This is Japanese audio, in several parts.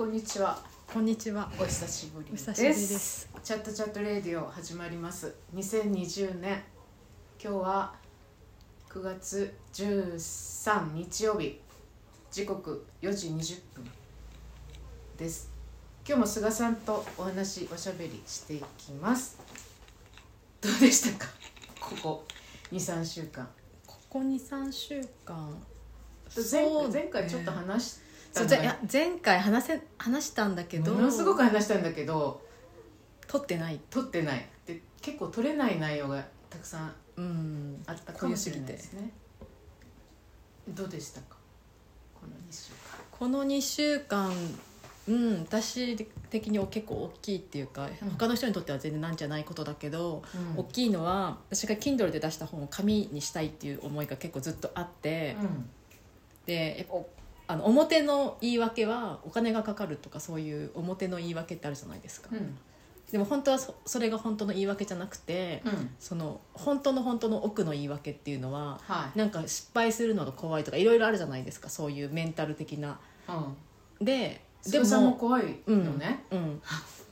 こんにちは。こんにちは。お久しぶりおです。久しぶりです。チャットチャットレディオ始まります。2020年今日は9月13日曜日時刻4時20分です。今日も菅さんとお話おしゃべりしていきます。どうでしたか？ここ2、3週間。ここ二三週間。前そうね前回ちょっと話したそうじゃ前回話せ話したんだけど、ものすごく話したんだけど撮ってない。撮ってない。で結構撮れない内容がたくさんうん。あったかもしれない。ですね。どうでしたか？この2週間。この二週間。うん、私的には結構大きいっていうか、うん。他の人にとっては全然なんじゃないことだけど、うん。大きいのは私が Kindle で出した本を紙にしたいっていう思いが結構ずっとあって、でやっぱおあの表の言い訳はお金がかかるとかそういう表の言い訳ってあるじゃないですか、うん。うんでも本当はそそれが本当の言い訳じゃなくて、うん。その本当の本当の奥の言い訳っていうのははい。なんか失敗するのが怖いとかいろいろあるじゃないですか。そういうメンタル的な。うん。ででもも、怖いよね。うん、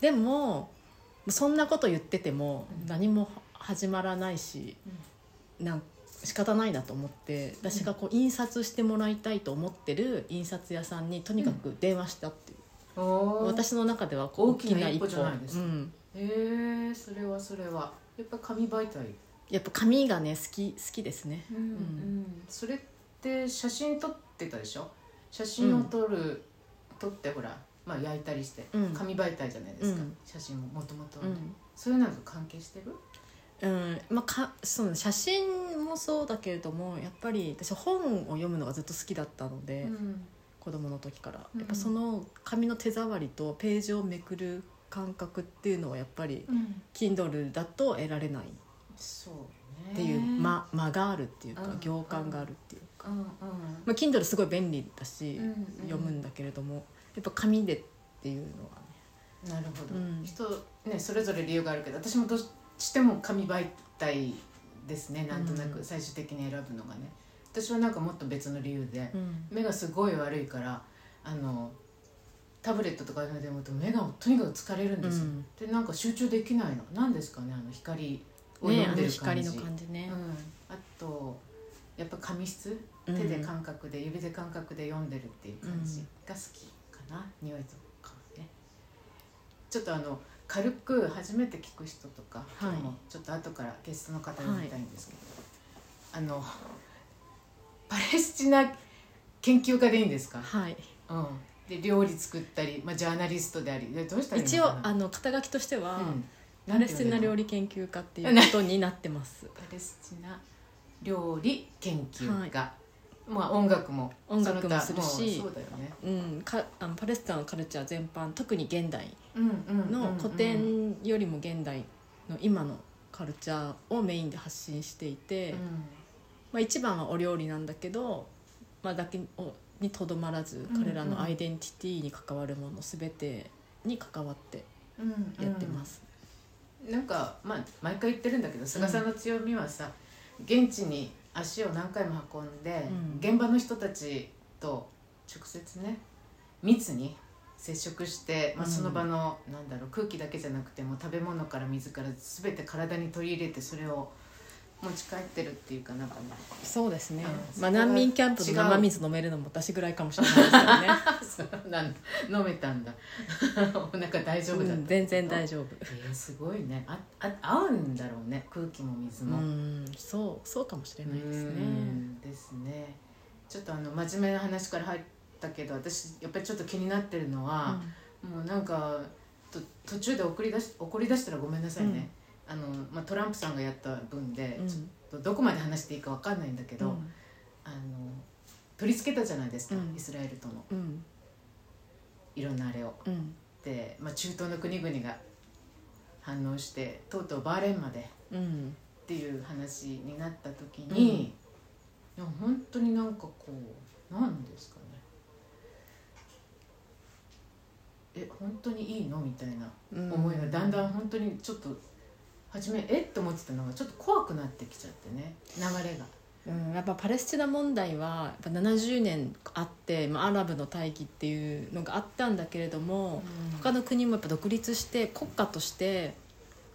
でもそんなこと言っててもうん。何も始まらないし、なん仕方ないなと思って私がこう印刷してもらいたいと思ってる印刷屋さんにとにかく電話したっていう、おー。私の中ではこう大きな一歩。じゃないですか。うん、えー、それはそれは。やっぱ紙媒体。やっぱ紙がね好き好きですね。うんうん。それって写真撮ってたでしょ？写真を撮る、撮ってほらまあ焼いたりして、うん。紙媒体じゃないですか、うん。写真ももともとそういうのと関係してる？うんまあ、かその写真もそうだけれどもやっぱり私本を読むのがずっと好きだったので、うん。子供の時から。うんやっぱその紙の手触りとページをめくる感覚っていうのはやっぱり Kindle だと得られない。っそうね。ていう間間があるっていうかうん。行間があるっていうか、うんうん。まあ、Kindle すごい便利だし、うんうん。読むんだけれどもやっぱ紙でっていうのはね。なるほど、うん。人ねそれぞれ理由があるけど私もどうしても紙媒体ですねなんとなくうん最終的に選ぶのがね。私はなんかもっと別の理由で、うん。目がすごい悪いからあのタブレットとかで読むと目がとにかく疲れるんですよ、うん。でなんか集中できないの。何ですかねあの光を読んでる感じ、光の感じね、うん、あとやっぱ紙質？うん。手で感覚で、指で感覚で読んでるっていう感じが好きかな、匂いとかもね。ちょっとあの軽く初めて聞く人とか、今日もちょっと後からゲストの方読みたいんですけど、あのパレスチナ研究家でいいんですか、はい。うん、で料理作ったり、まあ、ジャーナリストでありでどうしたらいいの一応あの肩書きとしては、うん。パレスチナ料理理研究家っていうことになってます。パレスチナ料理研究家、まあ音楽も音楽もするし。そうだよね。うん、かあのパレスチナのカルチャー全般特に現代うんうんの古うん典よりも現代の今のカルチャーをメインで発信していて、まあ、一番はお料理なんだけど、まあ、だけをにとどまらずうん彼らのアイデンティティに関わるもの全てに関わってうんうん。やってます、なんかまあ毎回言ってるんだけど菅さんの強みはさ、現地に足を何回も運んで、うん。現場の人たちと直接ね密に接触して、まあ、うん。その場の、なんだろう空気だけじゃなくてもう食べ物から水から全て体に取り入れてそれを持ち帰ってるっていうかなんかね。そうですね、うんまあ、難民キャンプの生水飲めるのも私ぐらいかもしれないです。けどね、そうなんだ。飲めたんだ。お腹大丈夫だった、うん、全然大丈夫。えー、すごいね。ああ合うんだろうね。空気も水も、うんそうそうかもしれないですうねんですね。ちょっとあの真面目な話から入ったけど私やっぱりちょっと気になってるのは、もうなんかと途中で送り出し怒り出したらごめんなさいね、あのまあ、トランプさんがやった分で、うん。ちょっとどこまで話していいかわかんないんだけど、うん。あの取り付けたじゃないですか、うん。イスラエルとのうん。いろんなあれを。うん。で、まあ、中東の国々が反応してとうとうバーレーンまでうん。っていう話になった時に、いや本当になんかこうなんですかね。え本当にいいの？みたいなうん思いがだんだん本当にちょっと初めえ？って思ってたのがちょっと怖くなってきちゃってね。流れが。うん、やっぱパレスチナ問題はやっぱ70年あって、まあ、アラブの大義っていうのがあったんだけれども、うん、他の国もやっぱ独立して国家として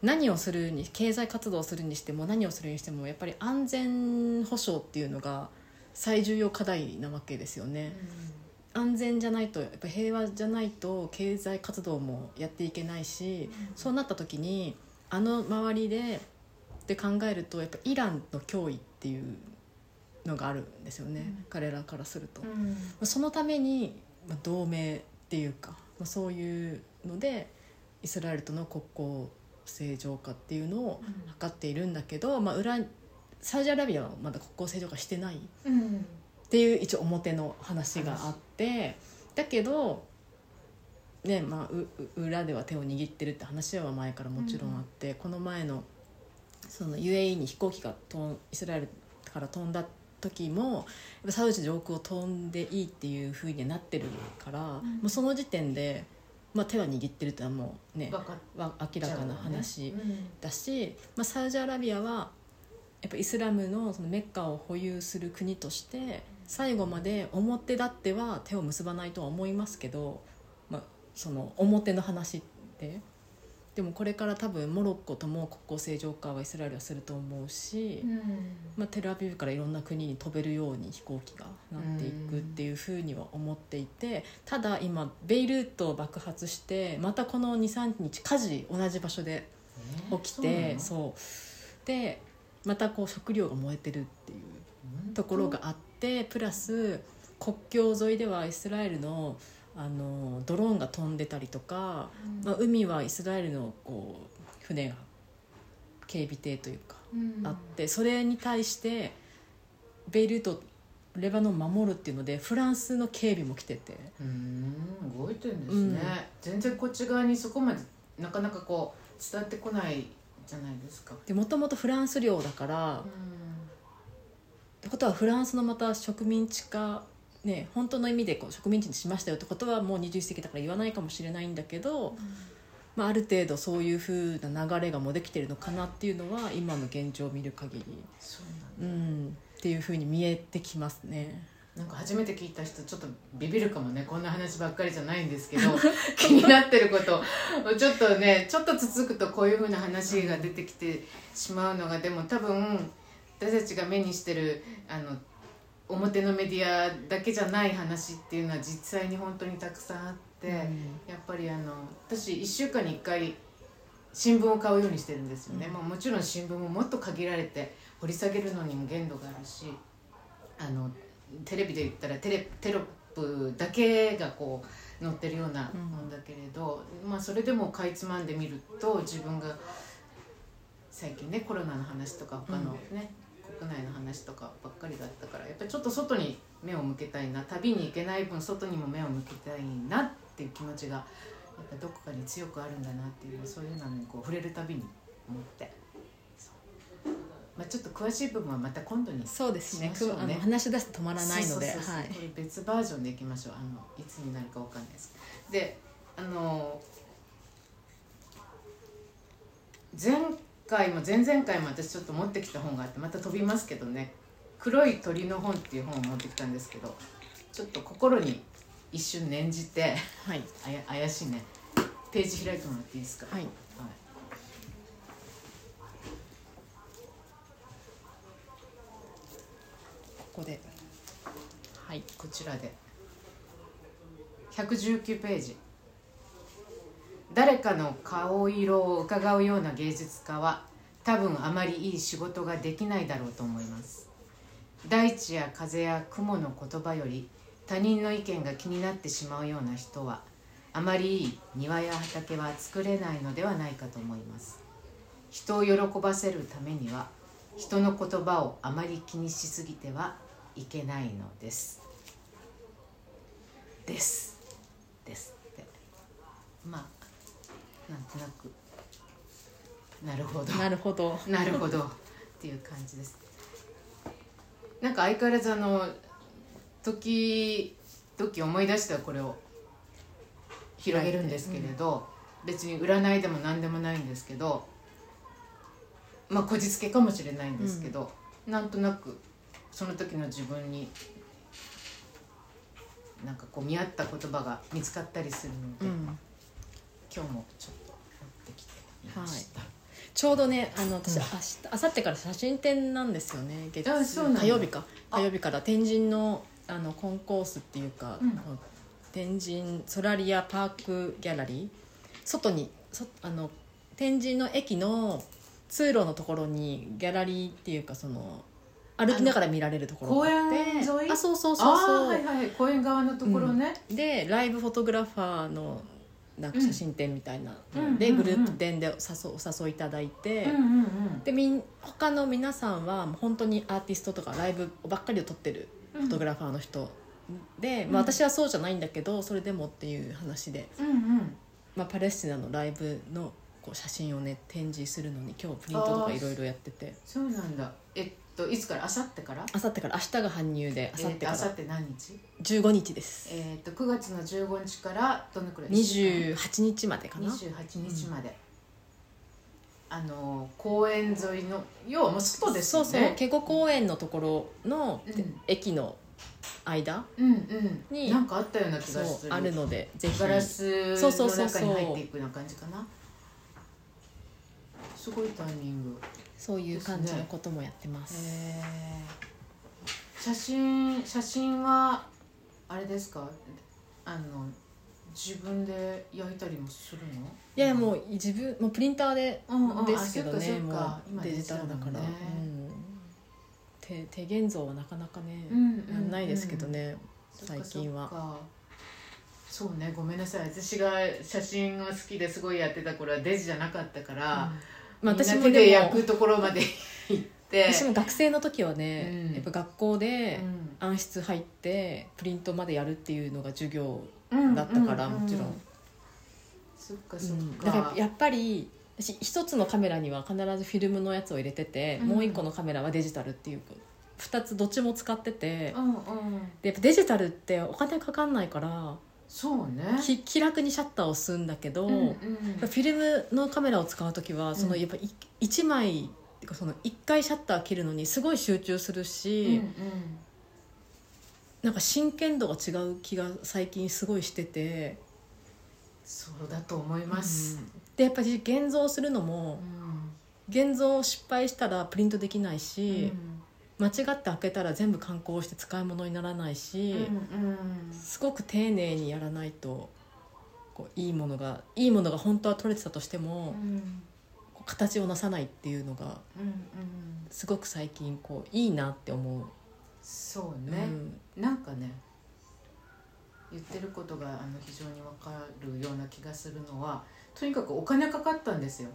何をするに経済活動をするにしても何をするにしてもやっぱり安全保障っていうのが最重要課題なわけですよね。うん、安全じゃないとやっぱ平和じゃないと経済活動もやっていけないし、うん、そうなった時にあの周りでで考えるとやっぱイランの脅威っていうのがあるんですよね、うん、彼らからすると。そのために同盟っていうかそういうのでイスラエルとの国交正常化っていうのを図っているんだけど、まあ、裏サウジアラビアはまだ国交正常化してないっていう一応表の話があってだけど、ねまあ、裏では手を握ってるって話は前からもちろんあって、この前のその UAE に飛行機がイスラエルから飛んだ時もサウジ上空を飛んでいいっていうふうになってるから、もうその時点でまあ、手は握ってるってのはもうね明らかな話だし、まあ、サウジアラビアはやっぱイスラムのそのメッカを保有する国として最後まで表立っては手を結ばないとは思いますけど、まあ、その表の話って。でもこれから多分モロッコとも国交正常化はイスラエルはすると思うし、うん、まあ、テルアビブからいろんな国に飛べるように飛行機がなっていくっていうふうには思っていてただ今ベイルート爆発してまたこの23日火事同じ場所で起きて、えー、そう。でまたこう食料が燃えてるっていうところがあってプラス国境沿いではイスラエルのあのドローンが飛んでたりとか、うん、まあ、海はイスラエルのこう船が警備艇というか、あってそれに対してベイルートレバノンを守るっていうのでフランスの警備も来てて。うん動いてるんですね、うん、全然こっち側にそこまでなかなかこう伝わってこないじゃないですか。でもともとフランス領だから、ってことはフランスのまた植民地化ね、本当の意味でこう植民地にしましたよってことはもう21世紀だから言わないかもしれないんだけど、うん、まあ、ある程度そういうふうな流れがもうできてるのかなっていうのは今の現状を見る限り。う、うん、っていうふうに見えてきますね。なんか初めて聞いた人ちょっとビビるかもね。こんな話ばっかりじゃないんですけど 気になってること。ちょっとねちょっと続くとこういうふうな話が出てきてしまうのがでも多分私たちが目にしてるあの表のメディアだけじゃない話っていうのは実際に本当にたくさんあって、うん、やっぱりあの私1週間に1回新聞を買うようにしてるんですよね、うん、まあ、もちろん新聞ももっと限られて掘り下げるのにも限度があるしあのテレビで言ったらテレテロップだけがこう載ってるようなもんだけれど、うん、まあ、それでもかいつまんでみると自分が最近ねコロナの話とか他のね、国内の話とかばっかりだったからやっぱりちょっと外に目を向けたいな旅に行けない分外にも目を向けたいなっていう気持ちがやっぱどこかに強くあるんだなっていうのそういうのにこう触れるたびに思って。まあ、ちょっと詳しい部分はまた今度に、そうですね。あの話し出すと止まらないので別バージョンでいきましょう。あのいつになるかわかんないです。であの前回も前々回も私ちょっと持ってきた本があってまた飛びますけどね「黒い鳥の本」っていう本を持ってきたんですけどちょっと心に一瞬念じて、はい、あや怪しいね。ページ開いてもらっていいですか、はい、はい、ここで。はいこちらで。119ページ誰かの顔色を伺うような芸術家は多分あまりいい仕事ができないだろうと思います。大地や風や雲の言葉より他人の意見が気になってしまうような人はあまりいい庭や畑は作れないのではないかと思います。人を喜ばせるためには人の言葉をあまり気にしすぎてはいけないのです。です。ですって。まあなんとなく。なるほど。なるほど。なるほど。っていう感じです。なんか相変わらずあの時々思い出したこれを。広げるんですけれど、うん、別に占いでも何でもないんですけどまあこじつけかもしれないんですけど、うん、なんとなくその時の自分になんかこう見合った言葉が見つかったりするので、うん今日もちょっと持ってきてみました、ちょうどねあの私、うん。明日明後日から写真展なんですよね。月火曜日か。あ。火曜日から。天神のあのコンコースっていうか、うん。天神ソラリアパークギャラリー。外にそあの天神の駅の通路のところにギャラリーっていうかその歩きながら見られるところがあって。公園沿い？あそうそうそうそう、はいはい公園側のところね、でライブフォトグラファーのなんか写真展みたいなうんので、うん。グループ展でお誘お誘いいただいて、うん、うんうん。でみん他の皆さんは本当にアーティストとかライブばっかりを撮ってるうん。フォトグラファーの人で、うん。まあ、私はそうじゃないんだけどそれでもっていう話で、うんうん。まあ、パレスチナのライブのこう写真をね展示するのに今日プリントとかいろいろやってて。そうなんだ。えっといつから？あさってから？あさってから。明日が搬入であさってから。あさって何日？15日です。えっと9月の15日からどのくらい28日までかな。28日まで、あの公園沿いの要はもう外ですよね？そうそう。警固公園のところの、うん。駅の間うんうん。になんかあったような気そがする。うあるのでぜひ。ガラスそうのそうそうそう中に入っていくような感じかな？すごいタイミングそういう感じのこともやってます。へ写真写真はあれですか？あの自分で焼いたりもするの？いやもう自分もうプリンターでうんうん。ですけどねもうデジタルだから、ねうん、手手現像はなかなかね、うんないですけどね、最近は。そうねごめんなさい。私が写真が好きですごいやってた頃はデジじゃなかったから、まあ、私もで焼くところまで行って。私も学生の時はね、うん。やっぱ学校でうん。暗室入ってプリントまでやるっていうのが授業うん。だったから、うもちろん、そっかそっうん。か、だからやっぱり私一つのカメラには必ずフィルムのやつを入れてて、うん。もう一個のカメラはデジタルっていう2つどっちも使ってて、うんうん。でやっぱデジタルってお金かかんないからそうね。き気楽にシャッターを押すんだけど、うんうん。フィルムのカメラを使う時はそのうんやっぱ1枚っていうかその1回シャッター切るのにすごい集中するし、うんうん。なんか真剣度が違う気が最近すごいしてて、そうだと思います、でやっぱり現像するのもうん。現像失敗したらプリントできないし、うん間違って開けたら全部観光して使い物にならないし、うんうんすごく丁寧にやらないとこういいものがいいものが本当は取れてたとしても、うん形をなさないっていうのがうんうんすごく最近こういいなって思う、そうね、なんかね言ってることがあの非常に分かるような気がするのはとにかくお金かかったんですよ。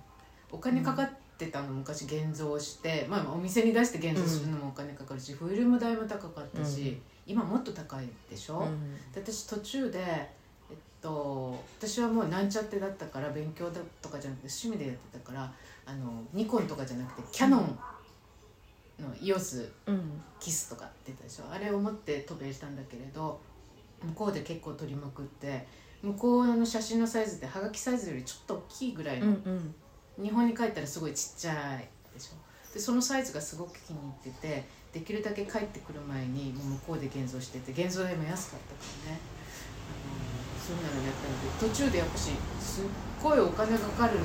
お金かかってたの昔現像して、まあ、お店に出して現像するのもお金かかるし、フィルム代も高かったし、うん。今もっと高いでしょ、うん。で私途中で、えっと、私はもうなんちゃってだったから勉強だとかじゃなくて趣味でやってたからあのニコンとかじゃなくてキャノンの EOS うん。キスとかって言ったでしょ？あれを持って渡米したんだけれど向こうで結構撮りまくって向こうの写真のサイズってはがきサイズよりちょっと大きいぐらいの、うんうん日本に帰ったらすごいちっちゃいでしょ。でそのサイズがすごく気に入っててできるだけ帰ってくる前にもう向こうで現像してて現像代も安かったからね。あのそういうのやったので途中でやっぱしすっごいお金かかるや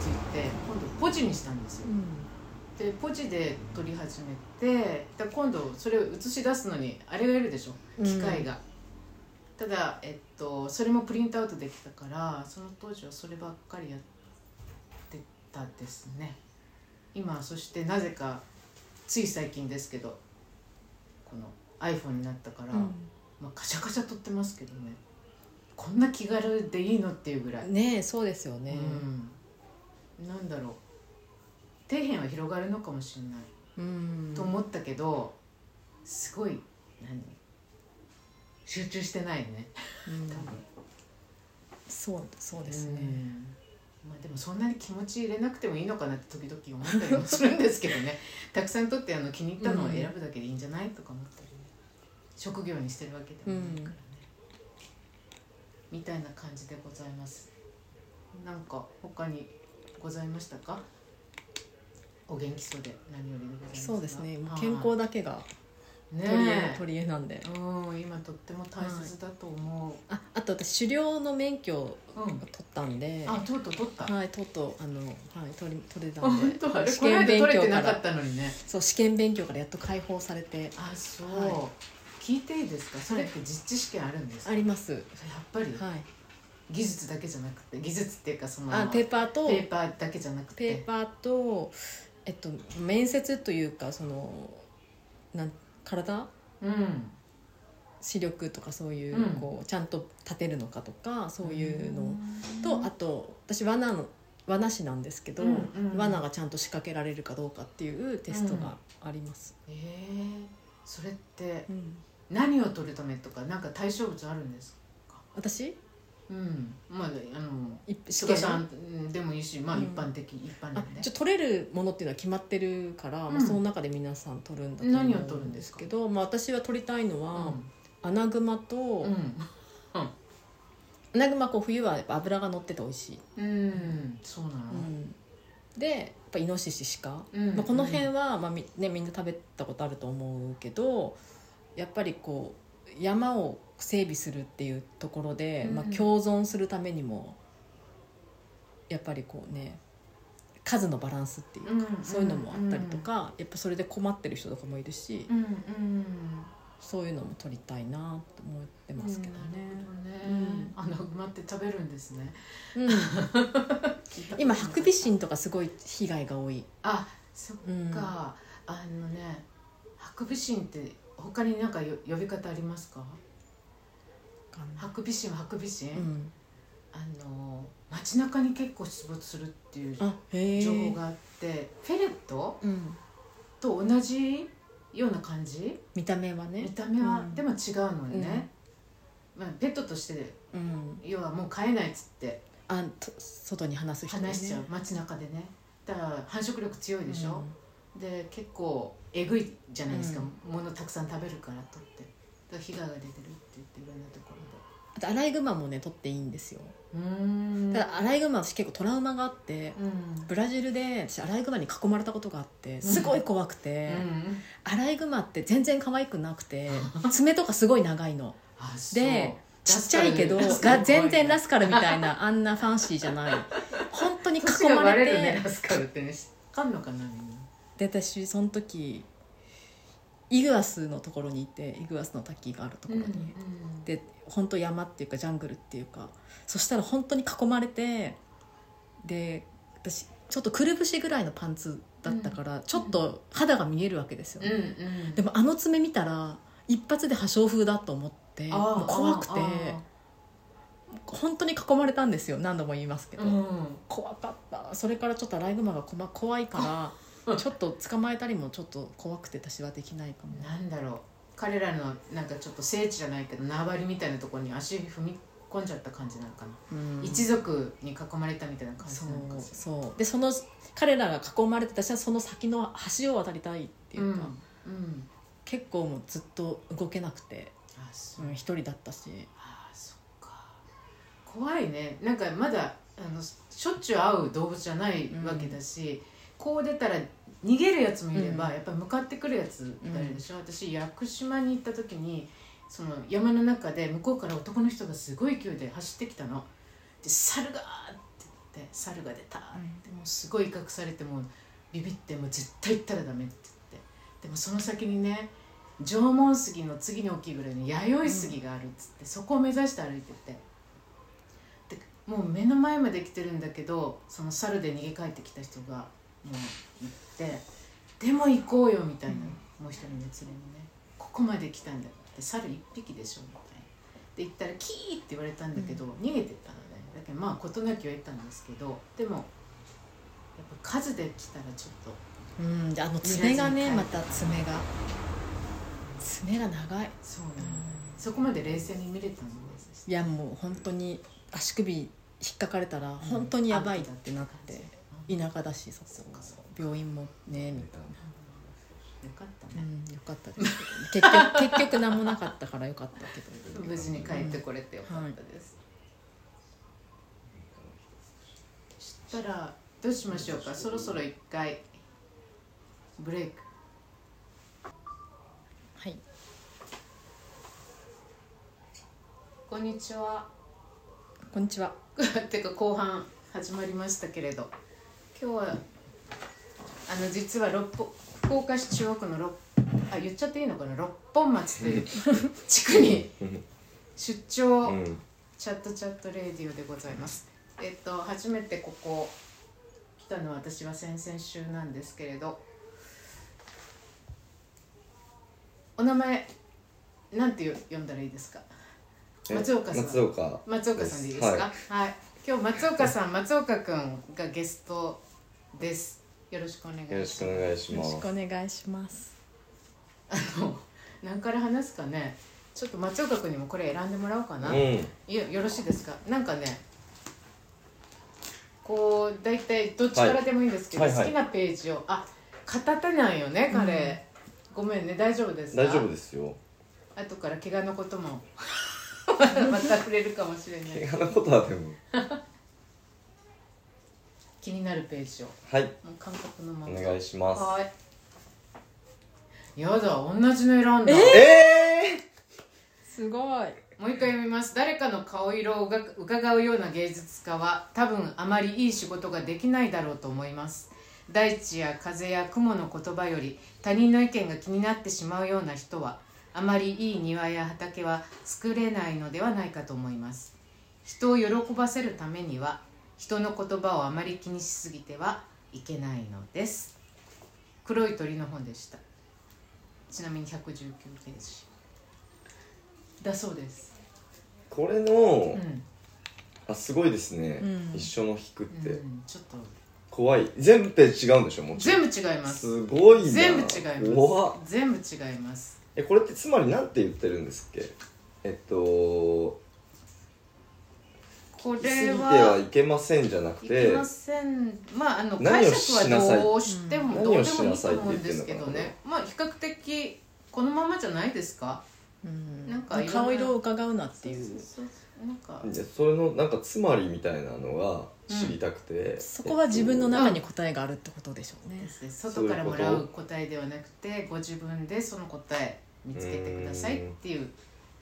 ついて今度ポジにしたんですよ。でポジで撮り始めてで今度それを映し出すのにあれがいるでしょ。機械が、ただ、えっと、それもプリントアウトできたからその当時はそればっかりやってたですね。今そしてなぜかつい最近ですけどこの iPhone になったから、うん。まあ、カシャカシャ撮ってますけどね。こんな気軽でいいのっていうぐらい、ねえそうですよね、うん、なんだろう。底辺は広がるのかもしれない。うん。と思ったけどすごい何？集中してないね。うん。多分。そうそうですね、うんまあでもそんなに気持ち入れなくてもいいのかなって時々思ったりも するんですけどね。たくさん撮ってあの気に入ったのを選ぶだけでいいんじゃないとか思ったり。ね職業にしてるわけでもないからね、みたいな感じでございます。なんか他にございましたか？お元気そうで何よりでございますが。そうですね。健康だけが。ね取り柄え取り柄なんでうん今とっても大切だと思ああと私狩猟の免許を取ったんで、あとうとう取った、はいとうとうあの、はい、取り取れた本んで。当？あれ試験勉強れてなからたのにね。そう試験勉強からやっと解放されて。あそう、は聞いていいですか？それって実地試験あるんですか、あります。やっぱり。はい。技術だけじゃなくて。技術っていうかそのあペーパーとペーパーだけじゃなくて。ペーパーとえっと面接というかそのなん体？うん視力とかそういう,、うん。こうちゃんと立てるのかとかそういうの。ととあと私罠の罠師なんですけど、うんうん。罠がちゃんと仕掛けられるかどうかっていうテストがあります、えー、それってうん。何を取るためとかなんか対象物あるんですか？私？うん。まああの菅験さんうんでもいいしまあうん。一般的、一般あなんでちょ取れるものっていうのは決まってるから、うん。まあ、その中で皆さん取るんだと思うん何を取るんですか？けど、まあ、私は取りたいのは、うアナグマと、ん。アナグマこう冬はやっぱ脂が乗ってて美味しい、うん、うん、そうなの、うん。でやっぱイノシシ鹿、うんまあ、この辺は、まあみね、みんな食べたことあると思うけどやっぱりこう山を整備するっていうところで、うんまあ、共存するためにもやっぱりこうね数のバランスっていうか、うんそういうのもあったりとか、やっぱそれで困ってる人とかもいるし、うんうん。そういうのも取りたいなと思ってますけどね。うんね、あの馬って食べるんですね。うん。今ハクビシンとかすごい被害が多い、あそっうん、か、あのねハクビシンって他に何かよ呼び方ありますか？ハクビシンはハクビシン、うん、あの街中に結構出没するっていう情報があってフェレットうん、と同じような感じ？見た目はね。見た目は、うん。でも違うのよね、まあ、ペットとしてうん、要はもう飼えないっつって。あと外に話す人ね。話しちゃう。街中でね。だから繁殖力強いでしょ、で結構えぐいじゃないですか、物たくさん食べるからとってだから被害が出てるって言っていろんなとこあとアライグマもね取っていいんですよ。ろでうーん。ただアライグマ私結構トラウマがあってうん。ブラジルで私アライグマに囲まれたことがあってすごい怖くて、うん。アライグマって全然可愛くなくて爪とかすごい長いの。あそう。でちっちゃいけどラスカルラ全然ラスカルみたいなあんなファンシーじゃない。本当に囲年がまれてるねラスカルってね。知っかんのかなみんな。で私その時イグアスのところにいてイグアスの滝があるところに、で本当山っていうかジャングルっていうか。そしたら本当に囲まれてで私ちょっとくるぶしぐらいのパンツだったから、ちょっと肌が見えるわけですよ、うんうん。でもあの爪見たら一発で破傷風だと思ってもう怖くてあ本当に囲まれたんですよ。何度も言いますけど、ーうん。怖かった。それからちょっとアライグマが怖いからちょっと捕まえたりもちょっと怖くて私はできないかも。なんだろう。彼らのなんかちょっと聖地じゃないけど縄張りみたいなところに足踏み込んじゃった感じなのかな、うん。一族に囲まれたみたいな感じそなのかうしらそう。でその彼らが囲まれて私はその先の橋を渡りたいっていうか、うん。うん。結構もうずっと動けなくてあそう。うん一人だったし。あそっか。怖いね。なんかまだあのしょっちゅう会う動物じゃないわけだし、こう出たら逃げるやつもいれば、うん。やっぱり向かってくるやつがいるでしょ、私屋久島に行った時にその山の中で向こうから男の人がすごい勢いで走ってきたの。で「猿が!」って言って「猿が出た!」ってもうすごい威嚇されてもうビビってもう絶対行ったらダメって言って。でもその先にね縄文杉の次に大きいぐらいの弥生杉があるっつって、そこを目指して歩いてて。でもう目の前まで来てるんだけどその猿で逃げ帰ってきた人がもう行ってでも行こうよみたいな、もう一人の連れにねここまで来たんだって猿一匹でしょみたいな。で行ったらキーって言われたんだけど、逃げてったのね。だけどまあ事なきを得たんですけどでもやっぱ数で来たらちょっとうんであの爪がねまた爪が。爪が長い、そうなの、うんそこまで冷静に見れたんですいやもう本当に足首引っかかれたら本当にやばいってなって、田舎だしそっか病院もねみたいな。よかったね、うん、よかった。です、結局結局何もなかったからよかったけど。無事に帰ってこれてよかったです、うんはい、したらどうしましょうか？そろそろ一回ブレイク。はい。こんにちは。こんにちは。てか後半始まりましたけれど。今日はあの実は六本福岡市中央区の六あ言っちゃっていいのかな？六本松という地区に出張、うんチャットチャットレディオでございます。えっと初めてここ来たのは私は先々週なんですけれどお名前なんて呼んだらいいですか？え松岡さん。松岡松岡さんでいいですか？ははい、今日松岡さん松岡くんがゲストです。よろしくお願いします。よろしくお願いしよろしますくお願いします。あの何から話すかね。ちょっと松岡君にもこれ選んでもらおうかな、うん。いやよろしいですか？なんかねこう大体どっちからでもいいんですけど、はい。はいはい。好きなページを。あ片手なんよね彼、ごめんね大丈夫ですか？大丈夫ですよ。後から怪我のこともまた また触れるかもしれない。怪我のことはでも気になるページを。はい。もう感覚のままお願いします。はい。やだ同じの選んだ。えすごい。もう一回読みます。誰かの顔色をうが伺うような芸術家は多分あまりいい仕事ができないだろうと思います。大地や風や雲の言葉より他人の意見が気になってしまうような人はあまりいい庭や畑は作れないのではないかと思います。人を喜ばせるためには人の言葉をあまり気にしすぎてはいけないのです。黒い鳥の本でした。ちなみに119ページ。だそうです。ー、これの、うん。あすごいですね、うん。一緒の引くって、うん、ちょっと。怖い。全部ページ違うんでしょ？もちろん。全部違います。すごいな。全部違います。全部違います。えこれってつまりなんて言ってるんですっけ？えっとこ過ぎてれははいけませんじゃなくいてけませんまああの解釈はどうしても、うんどうでもいい何をしなさいってと思うんですけどね。まあ比較的このままじゃないですか。うん。なんか顔色を伺うなっていう。そうそうそうなんか。でそれのなんかつまりみたいなのが知りたくて、そこは自分の中に答えがあるってことでしょうね。外からもらう答えではなくてご自分でその答え見つけてくださいっていう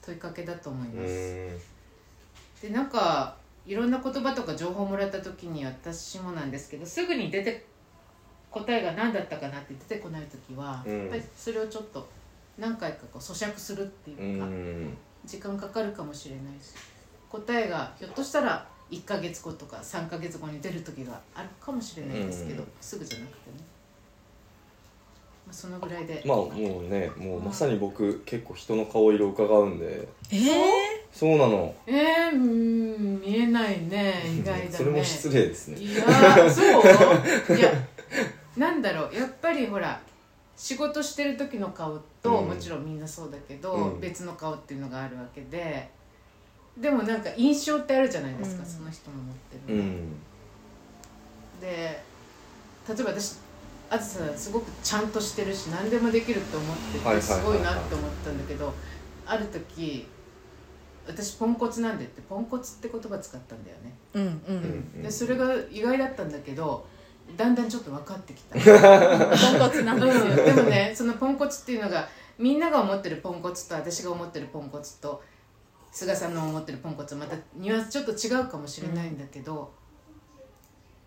問いかけだと思いうます。でなんかいろんな言葉とか情報をもらった時に私もなんですけどすぐに出て答えが何だったかなって出てこない時は、うん。やっぱりそれをちょっと何回かこう咀嚼するってういうか、ん。時間かかるかもしれないし答えがひょっとしたら1ヶ月後とか3ヶ月後に出る時があるかもしれないですけど、うん。すぐじゃなくてね、まあ、そのぐらいで。まあもうねもうまさに僕結構人の顔色を伺うんで。ええそうなの。えー、うん見えないね意外だね。それも失礼ですね。いやーそう？いやなんだろう。やっぱりほら仕事してる時の顔と、うん。もちろんみんなそうだけど、うん。別の顔っていうのがあるわけで。でもなんか印象ってあるじゃないですか、うん。その人の持ってうる、ん。で例えば私あずさすごくちゃんとしてるし何でもできるって思ってて、すごいなって思ったんだけどある時私ポンコツなんでってポンコツって言葉使ったんだよね。うんううん。んでそれが意外だったんだけどだんだんちょっと分かってきた、ポンコツなんですよ。うんでもねそのポンコツっていうのがみんなが思ってるポンコツと私が思ってるポンコツと菅さんの思ってるポンコツまたニュアンスちょっと違うかもしれないんだけど、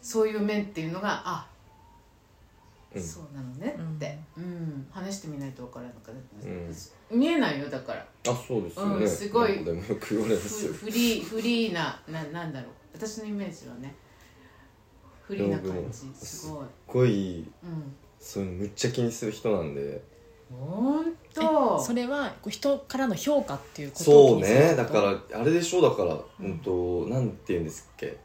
そういう面っていうのがあ、うんそうなのねって、うん。話してみないと分からなかった、うん。見えないよだから。あそうですよね、うんすごい。でもよく言われますよ。フフリーフリーなななんだろう。私のイメージはね。フリーな感じ。すごい。すっごいうん。そういうのむっちゃ気にする人なんで。ほんえとそれはこう人からの評価っていうことそうね。だからあれでしょ？だからうん。となんて言うんですっけ。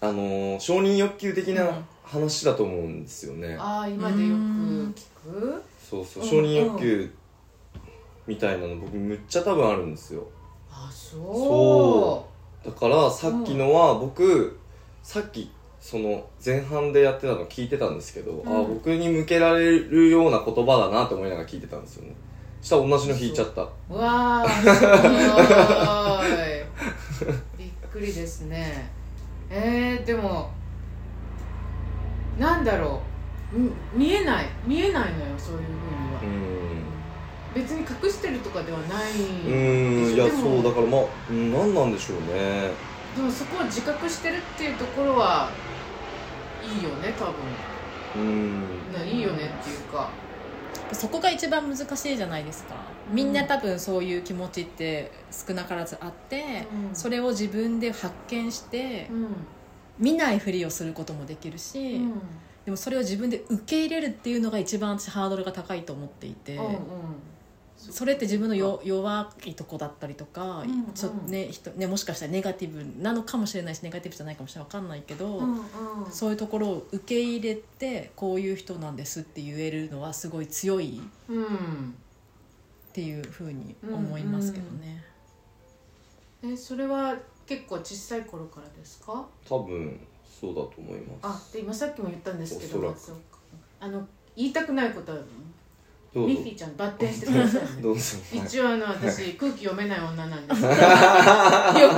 あのー承認欲求的うん。な話だと思うんですよね、ああ今でよく聞く。そうそううん承認欲求みたいなの僕むっちゃ多分あるんですよ。あそう。そだからさっきのは僕さっきその前半でやってたの聞いてたんですけど、ん。あ僕に向けられるような言葉だなと思いながら聞いてたんですよね。したら同じの弾いちゃった。うわーすごい。びっくりですね。えー、でもなんだろう。み見えない。見えないのよそういうふうには。うーん。別に隠してるとかではない。でうーん。いやそうだからまあうん何なんでしょうね。でもそこを自覚してるっていうところはいいよね多分。うん。ないいよねっていうか。そこが一番難しいじゃないですか。みんな多分そういう気持ちって少なからずあって、うん。それを自分で発見してうん見ないふりをすることもできるし、うん。でもそれを自分で受け入れるっていうのが一番私ハードルが高いと思っていて、うんうん。それって自分のよ弱いとこだったりとか、うんうん。ちょね人ね、もしかしたらネガティブなのかもしれないしネガティブじゃないかもしれない分かんないけど、うんうん。そういうところを受け入れてこういう人なんですって言えるのはすごい強いうん。っていうふうに思いますけどね。えそれは結構小さい頃からですか？多分そうだと思いまあで今さっきも言ったんですけどおそらく。あの言いたくないことあるのミッフィーちゃんバッテンしてくださいね。どうぞ。一応あの私空気読めない女なんです 読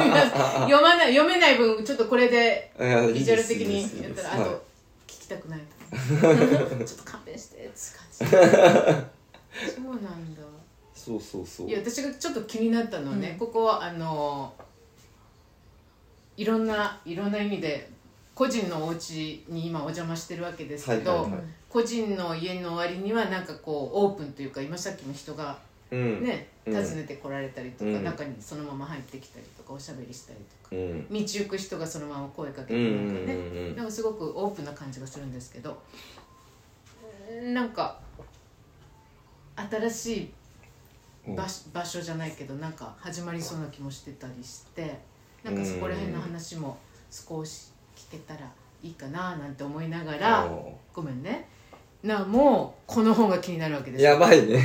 みます。読まない読めない分ちょっとこれでビジュアル的にやったらあはい。と聞きたくないと ちょっと勘弁してって感じそうなんだ。そうそうそう。いや私がちょっと気になったのはね、うん。ここはあのいろんないろんな意味で個人のお家に今お邪魔してるわけですけど、はいはいはい。個人の家の終わりにはなんかこうオープンというか今さっきも人がうんね、うん。訪ねてこられたりとか、うん。中にそのまま入ってきたりとかおしゃべりしたりとかうん。道行く人がそのまま声かけてうんうなんかね、んうん。なんかすごくオープンな感じがするんですけどうんなんか新しい場所じゃないけどなんか始まりそうな気もしてたりしてなんかそこら辺の話も少し聞けたらいいかななんて思いながらごめんね。なもうこの本が気になるわけです。よやばいね。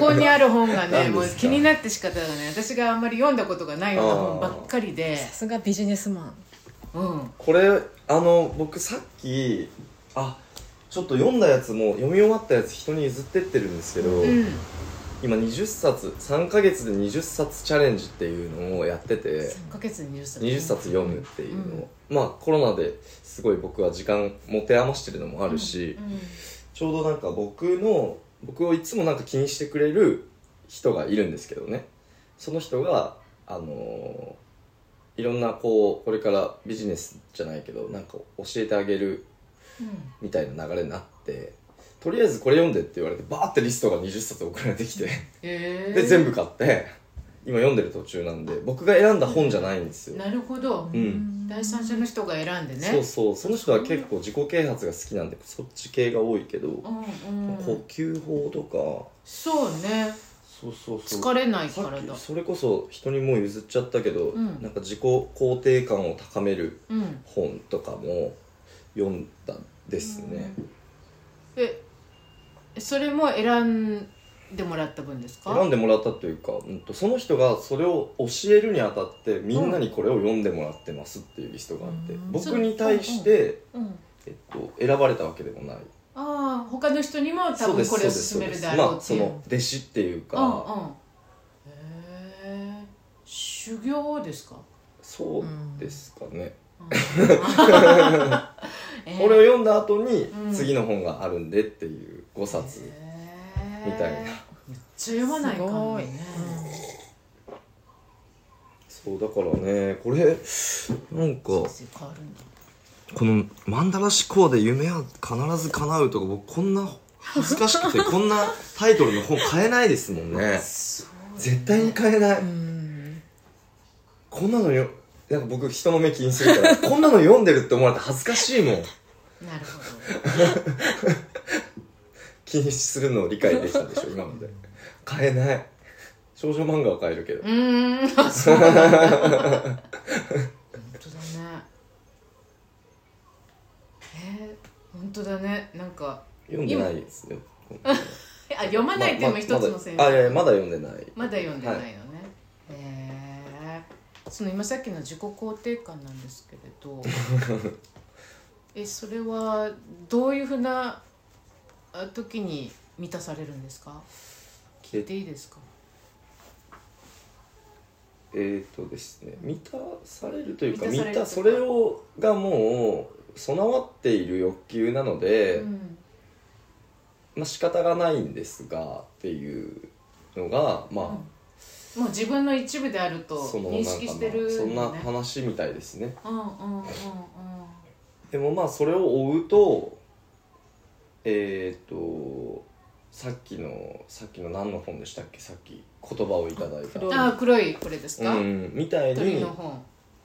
ここにある本がね もう気になって仕方がない。私があんまり読んだことがないような本ばっかりで。さすがビジネスマン。うん。これあの僕さっきあちょっと読んだやつも読み終わったやつ人に譲ってってるんですけど、うん今20冊3ヶ月で20冊チャレンジっていうのをやってて。3ヶ月に20冊。20冊読むっていうのを、まあコロナですごい僕は時間持て余してるのもあるし、うん。ちょうどなんか僕の僕をいつもなんか気にしてくれる人がいるんですけどね。その人があのーいろんなこうこれからビジネスじゃないけどなんか教えてあげるみたいな流れになってとりあえずこれ読んでって言われてバーってリストが20冊送られてきてで全部買って今読んでる途中なんで僕が選んだ本じゃないんですよ、なるほど、うん。第三者の人が選んでね。そうそう。その人は結構自己啓発が好きなんでそっち系が多いけど、うんうん。呼吸法とか。そうね。そうそうそう。疲れない体きそれこそ人にもう譲っちゃったけど、うん。なんか自己肯定感を高めるうん。本とかも読んだですね、えそれも選んでもらった分ですか？選んでもらったというか、うん、とその人がそれを教えるにあたってみんなにこれを読んでもらってますっていうリストがあって、うん。僕に対して、うん。えっと、選ばれたわけでもない。ああ他の人にも多分これを勧めるだろまあそうっていう。の弟子っていうか、うんうん。へえ修行ですか？そうですかね、えー。これを読んだ後にうん。次の本があるんでっていう5冊、みたいな。めっちゃ読まないかもね。そうだからねこれなんかこのマンダラ思考で夢は必ず叶うとか僕こんな恥ずかしくて こんなタイトルの本買えないですもんね。そう絶対に買えない、うんこんなのよなんか僕人の目気にするからこんなの読んでるって思われて恥ずかしいもん。なるほ気にするのを理解できたでしょ 今まで。買えない。少女漫画は買えるけど。どうーん。あそうなんだ。本当だね。えー、本当だね。なんか読んでないですよ。あ読まないっていうのも一つの選択。ままだあいやまだ読んでない。まだ読んでないのはね、へえその今さっきの自己肯定感なんですけれど。えそれはどういうふうなあ時に満たされるんですか？聞いていいですか？えーとですね満たされるというか満満たそれをがもう備わっている欲求なので、うん。まあ仕方がないんですがっていうのがまあ、うん。もう自分の一部であると認識してる、そんなね話みたいですね。うんうんうんうん。でもまあそれを追うとえっ、とさっきのさっきの何の本でしたっけ？さっき言葉をいただいた。あー黒いこれですか、うん、みたいに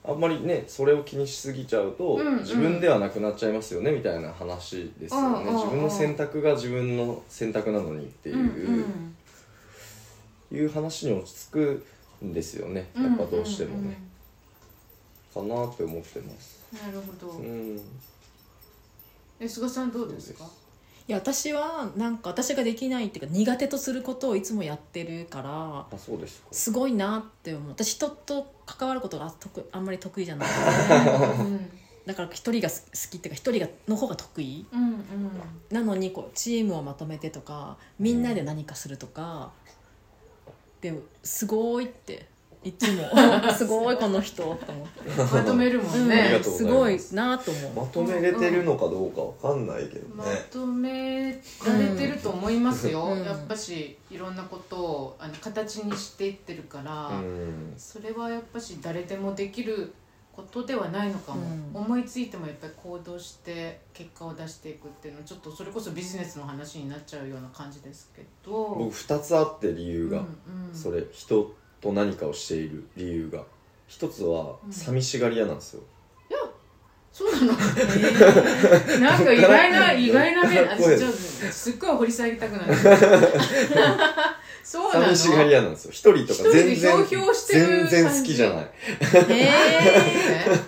あんまりねそれを気にしすぎちゃうと、うんうん。自分ではなくなっちゃいますよねみたいな話ですよね、自分の選択が自分の選択なのにっていう、うんうん。いう話に落ち着くんですよね。やっぱどうしてもね、かなって思ってます。なるほど、うん。え菅さんどうですか？いや私はなんか私ができないっていうか苦手とすることをいつもやってるからあそうですか。すごいなって思う。私人と関わることが得あんまり得意じゃない。うん。だから一人が好きっていうか一人がの方が得意。うんうん。なのにこうチームをまとめてとかみんなで何かするとか、ですごいっていつも。すごいこの人と思って、まとめるもんうん。ねありがとうごすざいます。ごいなと思う。まとめれてるのかどうかわかんないけどね、まとめられてると思いますよ、うん。やっぱしいろんなことをあの形にしていってるから、うん。それはやっぱし誰でもできることではないのかも、うん。思いついてもやっぱり行動して結果を出していくっていうのはちょっとそれこそビジネスの話になっちゃうような感じですけど。僕2つあって理由が、うんうん。それ人と何かをしている理由が。一つは寂しがり屋なんですよ、そうなの。なんか意外な 意外な面あ声ちょっとすっごい掘り下げたくなる。そうなの。寂しがり屋なんですよ。一人とか全然全然好きじゃないへえ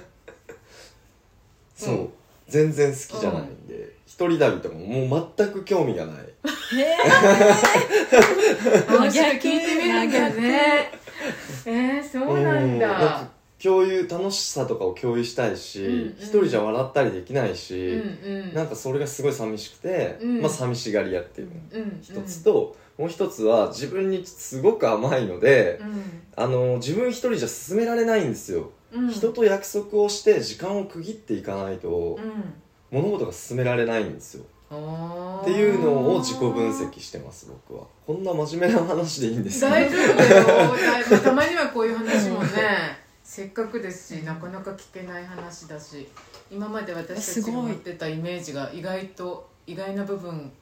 そう、うん全然好きじゃない。んで、一人旅とかももう。全く興味がないへ話聞いてみるん。だね えー、そうなんだ。か共有楽しさとかを共有したいし、うんうん。一人じゃ笑ったりできないし、うんうん。なんかそれがすごい寂しくて、うん。まあ寂しがり屋っていう一つと、もう一つは自分にすごく甘いので、うん。あの自分一人じゃ進められないんですよ、うん。人と約束をして時間を区切っていかないと、うん。物事が進められないんですよっていうのを自己分析してます僕は。こんな真面目な話でいいんですか？大丈夫だよ。だたまにはこういう話もね。せっかくですしなかなか聞けない話だし。今まで私たちがすごい持ってたイメージが意外と意外な部分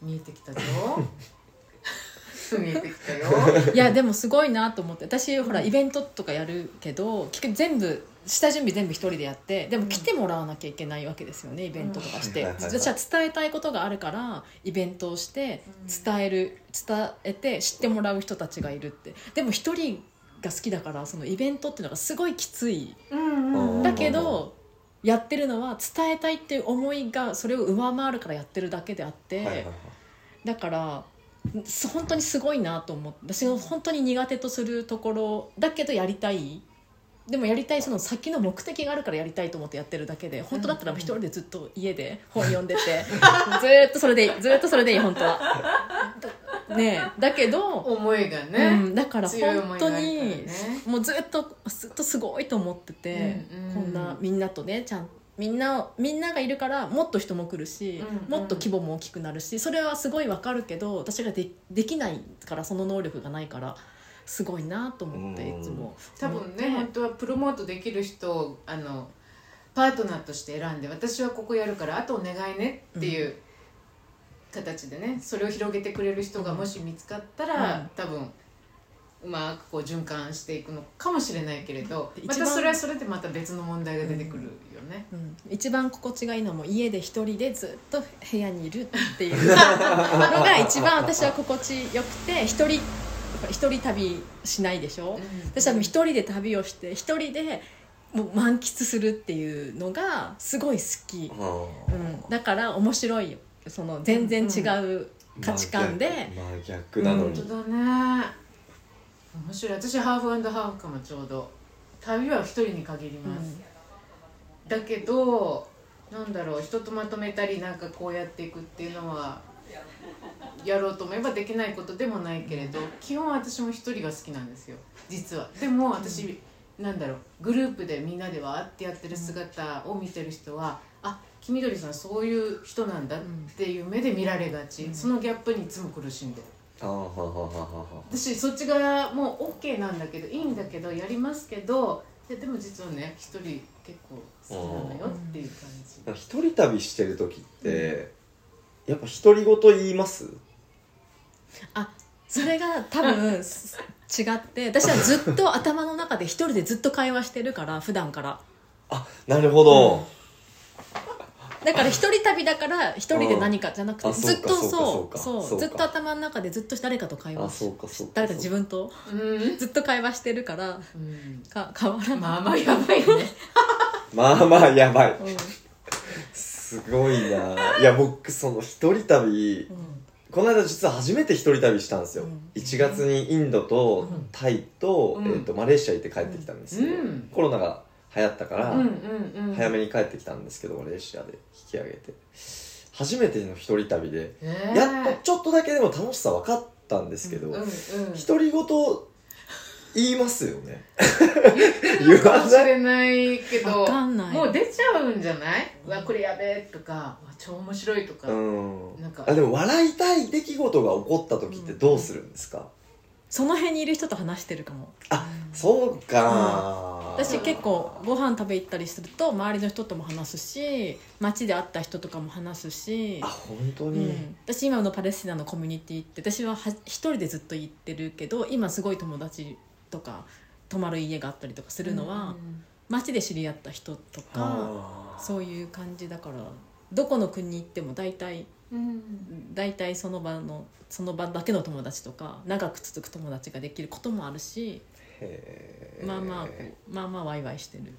見えてきたぞ。見えてきたよ。いやでもすごいなと思って。私ほらイベントとかやるけど結局全部下準備全部一人でやってでも来てもらわなきゃいけないわけですよねイベントとかして、うんはいはいはいはい私は伝えたいことがあるからイベントをして伝える伝えて知ってもらう人たちがいるって。でも一人が好きだからそのイベントっていうのがすごいきつい。うんうん。だけどやってるのは伝えたいっていう思いがそれを上回るからやってるだけであって、はいはいはい。だからす本当にすごいなと思って私が本当に苦手とするところだけどやりたいでもやりたいその先の目的があるからやりたいと思ってやってるだけで本当だったら一人でずっと家で本読んでて ずーっとそれでいいずーっとそれでいい本当は。だ ねえだけど、思いがうね、ん、だから本当にねもうずっとずっとすごいと思ってて、うんうん。こんなみんなとねちゃんみんなをみんながいるからもっと人も来るし、うん。もっと規模も大きくなるしそれはすごいわかるけど私がでできないからその能力がないからすごいなと思ってうん。いつも。多分ね本当はプロモートできる人をあのパートナーとして選んで私はここやるからあとお願いねっていう形でねそれを広げてくれる人がもし見つかったら、うん。多分うまくこう循環していくのかもしれないけれどま一番たそれはそれでまた別の問題が出てくるよね。うん。一番心地がいいのはもう家で一人でずっと部屋にいるっていう のが一番私は心地よくて一人一人旅しないでしょ、私はもう一人で旅をして一人でもう満喫するっていうのがすごい好き、あうん、だから面白いよ。その全然違うー価値観で、真逆なのに、本当だね。面白い。私ハーフハーフかもちょうど。旅は一人に限ります、だけどなんだろう。人とまとめたりなんかこうやっていくっていうのはやろうと思えばできないことでもないけれど基本私も一人が好きなんですよ。実は。でも私、なんだろう。グループでみんなでわーってやってる姿を見てる人は、あ黄緑さんそういう人なんだっていう目で見られがち、そのギャップにいつも苦しんでる。あーははははは私そっち側もう OK なんだけどいいんだけどやりますけどででも実はね一人結構好きなのよっていう感じ。一人旅してる時って、やっぱ独り言言います？あそれが多分す違って私はずっと頭の中で一人でずっと会話してるから普段から。あなるほど、だから一人旅だから一人で何かじゃなくてあずっとそうそうかそうか。そうか。ずっと頭の中でずっと誰かと会あ話しそうかそうか。誰か自分とうん、ずっと会話してるからうん、か変わらない、まあまあやばいね。まあまあやばい。うん。すごいな。いや僕その一人旅うんこの間実は初めて一人旅したんですよ、うん。1月にインドとうん。タイと,、うん。えー、とマレーシア行って帰ってきたんですけど、うん。コロナが流行ったから、早めに帰ってきたんですけどマレーシアで引き上げて。初めての一人旅で、えー。やっとちょっとだけでも楽しさ分かったんですけど、独り言言いますよね。言うかもしれないけどわかんない。もう出ちゃうんじゃない？うわこれやべえとかわ超面白いとか、うん。なんか。あでも笑いたい出来事が起こった時ってどうするんですか、その辺にいる人と話してるかも。あそうか、私結構ご飯食べ行ったりすると周りの人とも話すし街で会った人とかも話すし。あ、本当に、うん、私今のパレスチナのコミュニティって私はは一人でずっと行ってるけど今すごい友達とか泊まる家があったりとかするのは、街で知り合った人とかそういう感じだからどこの国に行っても大体うん大体その場のその場だけの友達とか長く続く友達ができることもあるしまあまあまあまあワイワイしてる。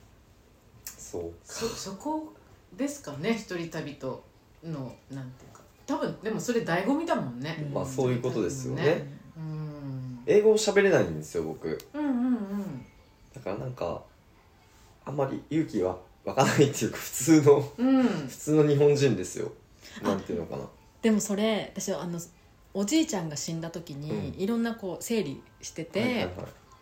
そうか。そそこですかね一人旅とのなんていうか。多分でもそれ醍醐味だもんね、うんまあそういうことですよねね。うん英語喋れないんですよ僕。うんうんうん。だからなんかあんまり勇気は湧かないっていうか普通のうん。普通の日本人ですよ。なんていうのかな。でもそれ私はあのおじいちゃんが死んだ時に、うん。いろんなこう整理してて、はいはいはい。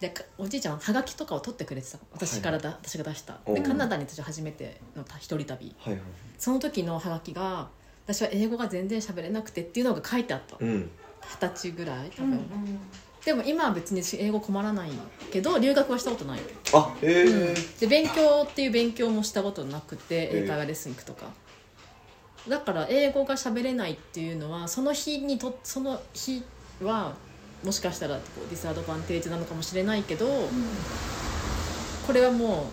でかおじいちゃんははがきとかを取ってくれてた私からだ、私が出した。おう。でカナダに私は初めてのた一人旅はいはいその時のはがきが私は英語が全然喋れなくてっていうのが書いてあった。うん。二十歳ぐらい多うん分、でも今は別に英語困らないけど留学はしたことない、あへえで勉強っていう勉強もしたことなくてええ英会話レッスン行くとか、だから英語が喋れないっていうのはその日にとその日はもしかしたらこうディスアドバンテージなのかもしれないけど、これはも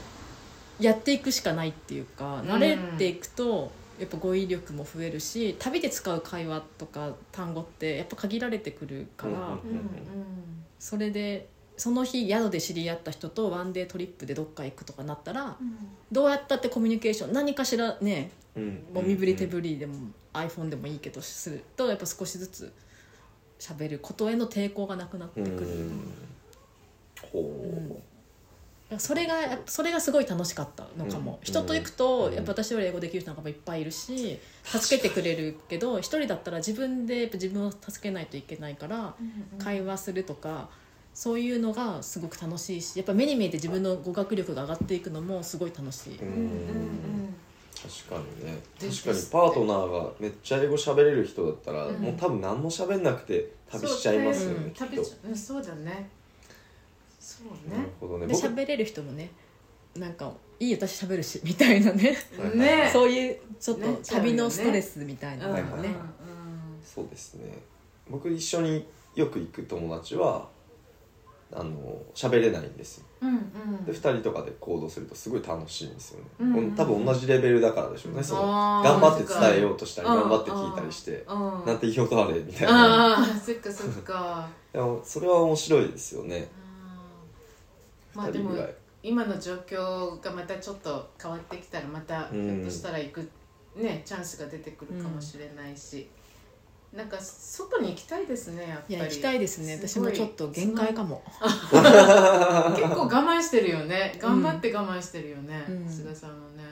うやっていくしかないっていうかうん慣れていくとやっぱ語彙力も増えるし旅で使う会話とか単語ってやっぱ限られてくるから、うんうんうんそれでその日宿で知り合った人とワンデートリップでどっか行くとかなったらどうやったってコミュニケーション何かしらねうん。もう身振り手振りでも iPhone でもいいけどするとやっぱ少しずつ喋ることへの抵抗がなくなってうくる、ん。ほそれがそれがすごい楽しかったのかも、うん。人と行くとうん。やっぱ私より英語できる人なんかもいっぱいいるし助けてくれるけど一人だったら自分でやっぱ自分を助けないといけないから会話するとかそういうのがすごく楽しいしやっぱ目に見えて自分の語学力が上がっていくのもすごい楽しい、ううんうん確かにね。で確かにパートナーがめっちゃ英語喋れる人だったら、うん。もう多分何も喋んなくて旅しちゃいますよね、うん。きっと。旅しうんそうだねそうなるねほどね。僕で喋れる人もねなんか「いいよ私喋るし」みたいなね。はいね。そういうちょっと旅のストレスみたいなのはいもね、そうですね。僕一緒によく行く友達はあの喋れないんですよ。うんうん。で2人とかで行動するとすごい楽しいんですよね、うんうん多分同じレベルだからでしょうね、その頑張って伝えようとしたりうん頑張って聞いたりして、うんなんて言おうとあれみたいな。ああそっかそっか。でもそれは面白いですよね。あーまあでも今の状況がまたちょっと変わってきたらまたひうん。ょっとしたら行くねチャンスが出てくるかもしれないし、なんか外に行きたいですねやっぱり。いや行きたいですね。私もちょっと限界かも。結構我慢してるよね。頑張って我慢してるよね、うん。菅さんもね。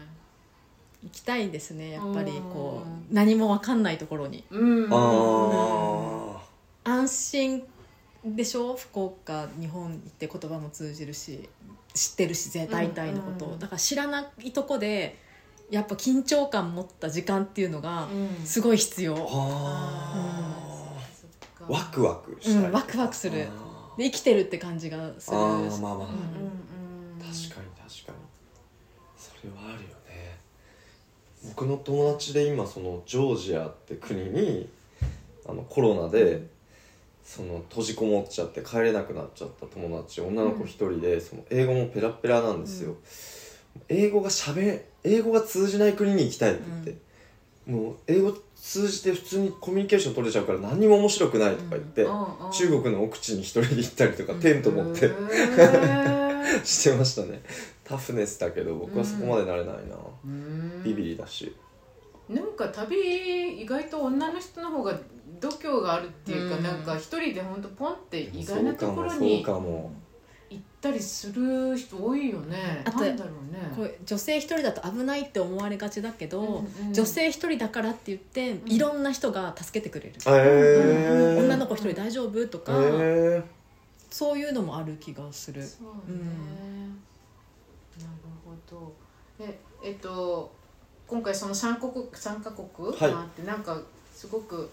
行きたいですねやっぱりこうん。う何も分かんないところに。うん。あ安心でしょ？福岡日本行って言葉も通じるし知ってるしぜ大体のこと。を、うんだから知らないとこでやっぱ緊張感持った時間っていうのがうん。すごい必要、ーあ。あーそっかワクワクしたりうんワクワクする。あで生きてるって感じがする。ーあーまあまあ、うんうんうん。確かに確かに。それはあるよね。僕の友達で今そのジョージアって国にあのコロナでその閉じこもっちゃって帰れなくなっちゃった友達女の子一人でその英語もペラペラなんですよ、英語がしゃべ英語が通じない国に行きたいって言って、もう英語通じて普通にコミュニケーション取れちゃうから何にも面白くないとか言って、中国の奥地に一人で行ったりとか、テント持って。してましたね。タフネスだけど僕はそこまでなれないな、うん。ビビリだし。なんか旅意外と女の人の方が度胸があるっていうか、うん。なんか一人でほんとポンって意外なところに行ったりする人多いよね。あとなんだろうね。これ女性一人だと危ないって思われがちだけど、うんうん女性一人だからって言って、いろんな人が助けてくれる、へえ女の子一人大丈夫とか、へそういうのもある気がする。そうね、うん。なるほど。ええっと今回その3国三カ国はい。回って、なんかすごく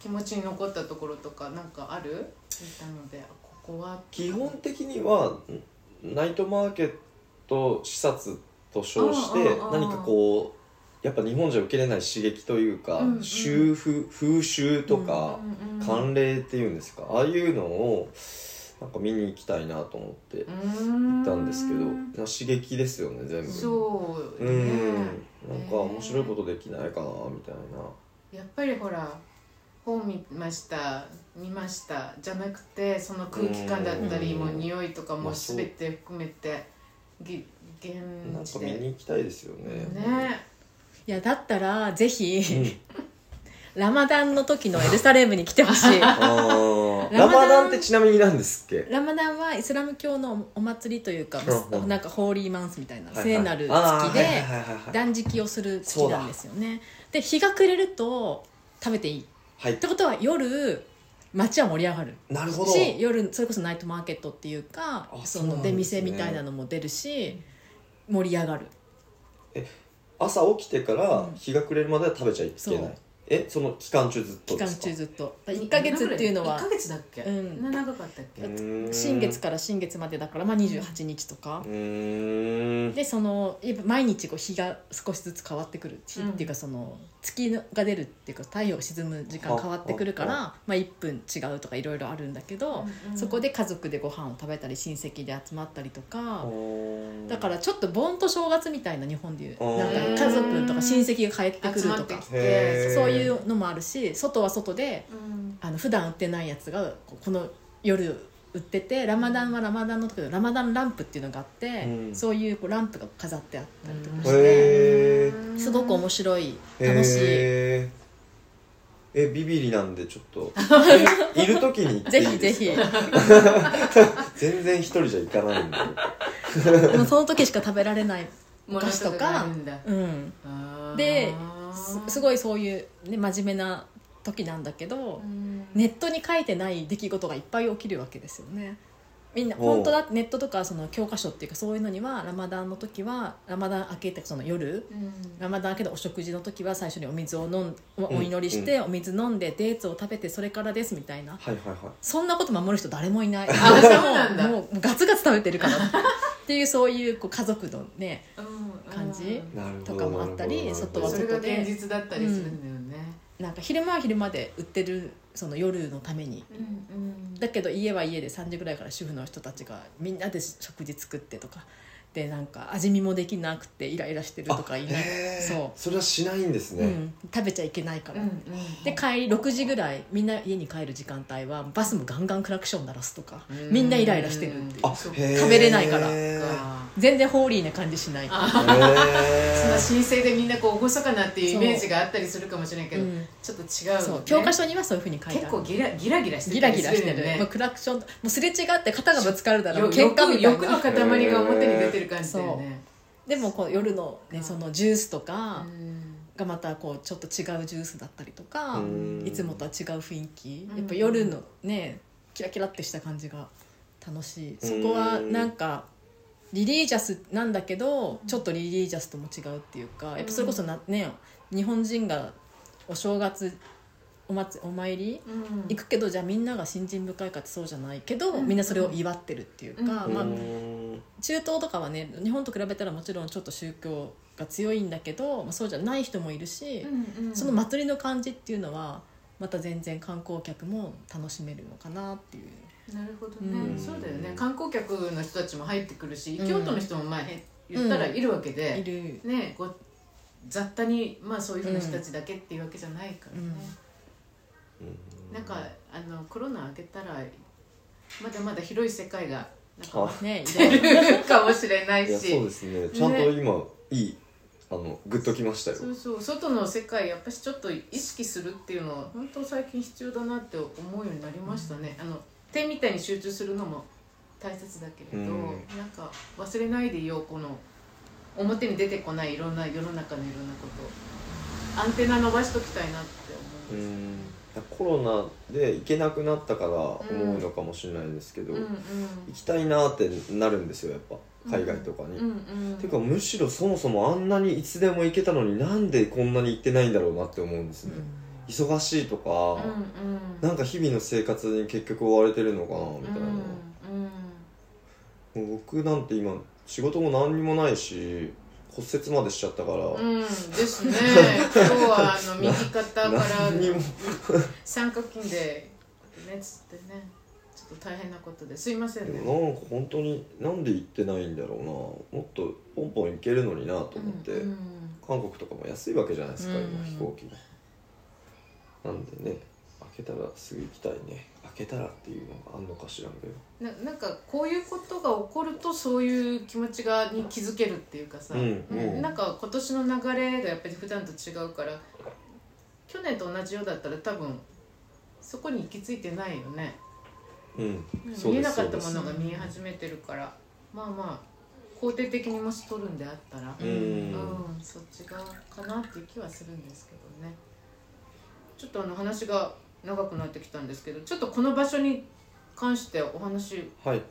気持ちに残ったところとかなんかある？聞いたのでここは？基本的にはナイトマーケット視察と称して何かこうやっぱ日本じゃ受けれない刺激というか、うんうん。習風風習とか、うんうん慣例っていうんですか？ああいうのをなんか見に行きたいなと思って行ったんですけど、刺激ですよね全部。そううねん。なんか面白いことできないかなみたいな。やっぱりほら本見ました見ましたじゃなくてその空気感だったりうん。もう匂いとかも全て含めてぎ現なんか見地でに行きたいですよね。ね。いやだったらぜひ、うん。ラマダンの時のエルサレムに来てほしい。ララマダン。マダンってちなみに何ですっけ？ラマダンはイスラム教のお祭りというか、なんかホーリーマンスみたいな、はいはい。聖なる月で断食をする月なんですよね。で日が暮れると食べていい。っはい。てことは夜街は盛り上がる。なるほど。し夜それこそナイトマーケットっていうかあそそうなんですね。の出店みたいなのも出るし盛り上がる。朝起きてから日が暮れるまでは食べちゃいけない、えその期間中ずっと期間ですか？中ずっと。1ヶ月っていうのは1ヶ月だっけ、うん。な長かったっけ、うーん。新月から新月までだから、まあ、28日とか。う、ーん。でそのやっぱ毎日こう日が少しずつ変わってくる日うん。っていうかその月が出るっていうか太陽が沈む時間変わってくるからはまあ、1分違うとかいろいろあるんだけど、うんうんそこで家族でご飯を食べたり親戚で集まったりとか、だかららちょっと盆と正月みたいな日本でいうあー。なんか家族とか親戚が帰ってくるとか。集まってきてへー。そういうのもあるし外は外でうん。あの普段売ってないやつがここの夜売っててラマダンはラマダンの時でラマダンランプっていうのがあって、うん。そういうこうランプが飾ってあったりとかして、へー。すごく面白い楽しい。へー。えビビリなんでちょっと。いいる時に行ってぜいいですひぜかひ。全然一人じゃ行かないんで。でもその時しか食べられない、ものとかうん、ですすごいそういう、ね、真面目な時なんだけど、うん。ネットに書いてない出来事がいっぱい起きるわけですよね。みんな本当だネットとかその教科書っていうかそういうのにはラマダンの時はラマダン明けてその夜うん。ラマダン明けでお食事の時は最初にお水を飲んお祈りして、お水飲んでデーツを食べてそれからですみたいな。はいはいはい。そんなこと守る人誰もいない。あもうもうガツガツ食べてるから。っていうそういうこう家族のねうん感じとかもあったり外はそれが現実だったりするんだよね。なんか昼間は昼間で売ってるその夜のために。うんうん。だけど家は家で3時ぐらいから主婦の人たちがみんなで食事作ってとかでなんか味見もできなくてイライラしてるとか言いながらへー。そそれはしないんですう、ね、うん、食べちゃいけないから、うんうんで帰り6時ぐらいみんな家に帰る時間帯はバスもガンガンクラクション鳴らすとかうん。みんなイライラしてるっていう。食べれないから。全然ホーリーな感じしない。そのー神聖でみんなこう厳かなっていうイメージがあったりするかもしれないけど、うん。ちょっと違うそう。教科書にはそういうふうに書いてある。結構ギラギラギラしてギたりラギラしてるね。もうクラクションもうすれ違って肩がぶつかるだろよう喧嘩みたい欲のな塊が表に出てる感じだよねでもこう夜の,、ね、うん。そのジュースとかうん。がまたこうちょっと違うジュースだったりとかうん。いつもとは違う雰囲気。うん。やっぱ夜のねキラキラってした感じが楽しい。そこはなんかリリージャスなんだけどちょっとリリージャスとも違うっていうかやっぱそれこそな、ね、日本人がお正月お祭お参りうん。行くけどじゃあみんなが信心深いかってそうじゃないけど、うん。みんなそれを祝ってるっていうか、うん。まあ、中東とかはね日本と比べたらもちろんちょっと宗教が強いんだけど、まあ、そうじゃない人もいるし、うんうん。その祭りの感じっていうのはまた全然観光客も楽しめるのかなっていう。なるほどね、うん。そうだよね。観光客の人たちも入ってくるし、うん。京都の人も前言ったらいるわけで、いる。ねこう雑多にまあそういうふうな人たちだけっていうわけじゃないからね、うん。なんかあのコロナ明けたらまだまだ広い世界がなんかあ。ね 出るかもしれないいやし。そうですねちゃんと今、いいあのグッときましたよ。そうそう。外の世界やっぱしちょっと意識するっていうのは本当最近必要だなって思うようになりましたね、あの点みたいに集中するのも大切だけれど、うん。なんか忘れないでいようこの表に出てこないいろんな世の中のいろんなこと。をアンテナ伸ばしときたいなってう思います、んコロナで行けなくなったから思うのかもしれないんですけど、うんうん。行きたいなってなるんですよやっぱ。海外とかに、うんうん。ていうかむしろそもそもあんなにいつでも行けたのになんでこんなに行ってないんだろうなって思うんですね、忙しいとか、うんうん。なんか日々の生活に結局追われてるのかなみたいな、うん。もう僕なんて今仕事も何にもないし骨折までしちゃったから、うん、うん、ですね。今日はあの右肩から三角筋でねつってねちょっと大変なことですいませんね。なんか本当になんで行ってないんだろうな。もっとポンポン行けるのになと思って、うん韓国とかも安いわけじゃないですか、うん。今飛行機なんでね開けたらすぐ行きたいね。開けたらっていうのがあんのか知らんけど。ななんかこういうことが起こるとそういう気持ちがに気づけるっていうかさ、うんうん。なんか今年の流れがやっぱり普段と違うから去年と同じようだったら多分そこに行き着いてないよね。うん見えなかったものが見え始めてるから。まあまあ肯定的にもし取るんであったら、うんそっち側かなっていう気はするんですけどね。ちょっとあの話が長くなってきたんですけどちょっとこの場所に関してお話はい。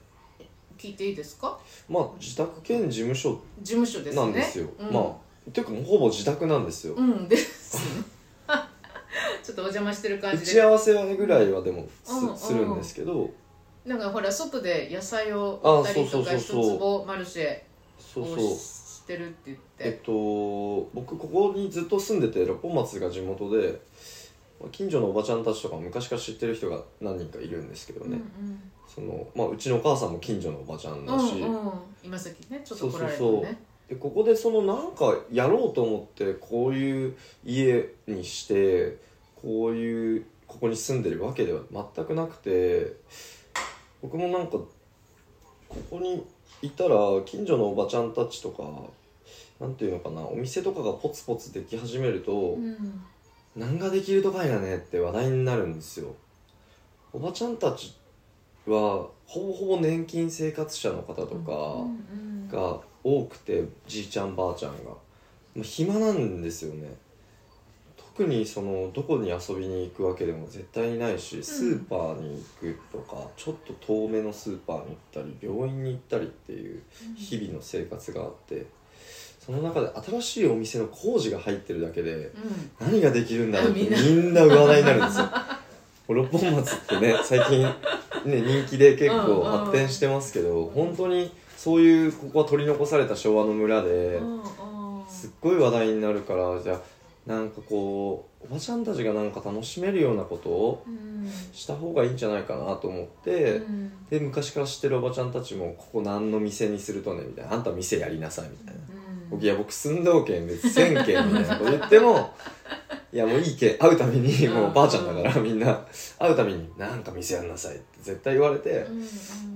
聞いていいですか？まあ自宅兼事務所事務所ですね。なんですよ。うん、まあていうかもうほぼ自宅なんですよ、うんですね。ちょっとお邪魔してる感打じで。ち合わせぐらいはでもす,、うんうん。するんですけど。なんかほら外で野菜をあ売ったりとか一そうそうそうそう。坪マルシェそう。そうをしてるって言って。えっと僕ここにずっと住んでて六本松が地元でまあ近所のおばちゃんたちとか昔から知ってる人が何人かいるんですけどね、そのまあ、うちのお母さんも近所のおばちゃんだし、うんうん。うん、今さっきねちょっと来られたそうそうねでここでそのなんかやろうと思ってこういう家にしてこういうここに住んでるわけでは全くなくて僕もなんかここにいたら近所のおばちゃんたちとかなんていうのかなお店とかがポツポツでき始めるとうん「何ができるとかいなね」って話題になるんですよ。おばちゃんたちはほぼほぼ年金生活者の方とか、うんが多くてじいちゃんばあちゃんが、まあ、暇なんですよね。特にそのどこに遊びに行くわけでも絶対にないしスーパーに行くとか、ちょっと遠めのスーパーに行ったり病院に行ったりっていう日々の生活があってその中で新しいお店の工事が入ってるだけでうん。何ができるんだろうってみんな。みんな話題になるんですよ。六本松ってね最近ね人気で結構発展してますけど本当にそういうここは取り残された昭和の村でうんうん。すっごい話題になるからじゃあなんかこうおばちゃんたちがなんか楽しめるようなことをうん。した方がいいんじゃないかなと思って、うん。で昔から知ってるおばちゃんたちもここ何の店にするとねみたいな。あんた店やりなさいみたいな。うん僕いや僕寸胴県別に1000軒みたいなこと言ってもいやもういいけ会うたびにもうばあちゃんだからみんな。会うたびに「なんか店やんなさい」って絶対言われて。うんうん。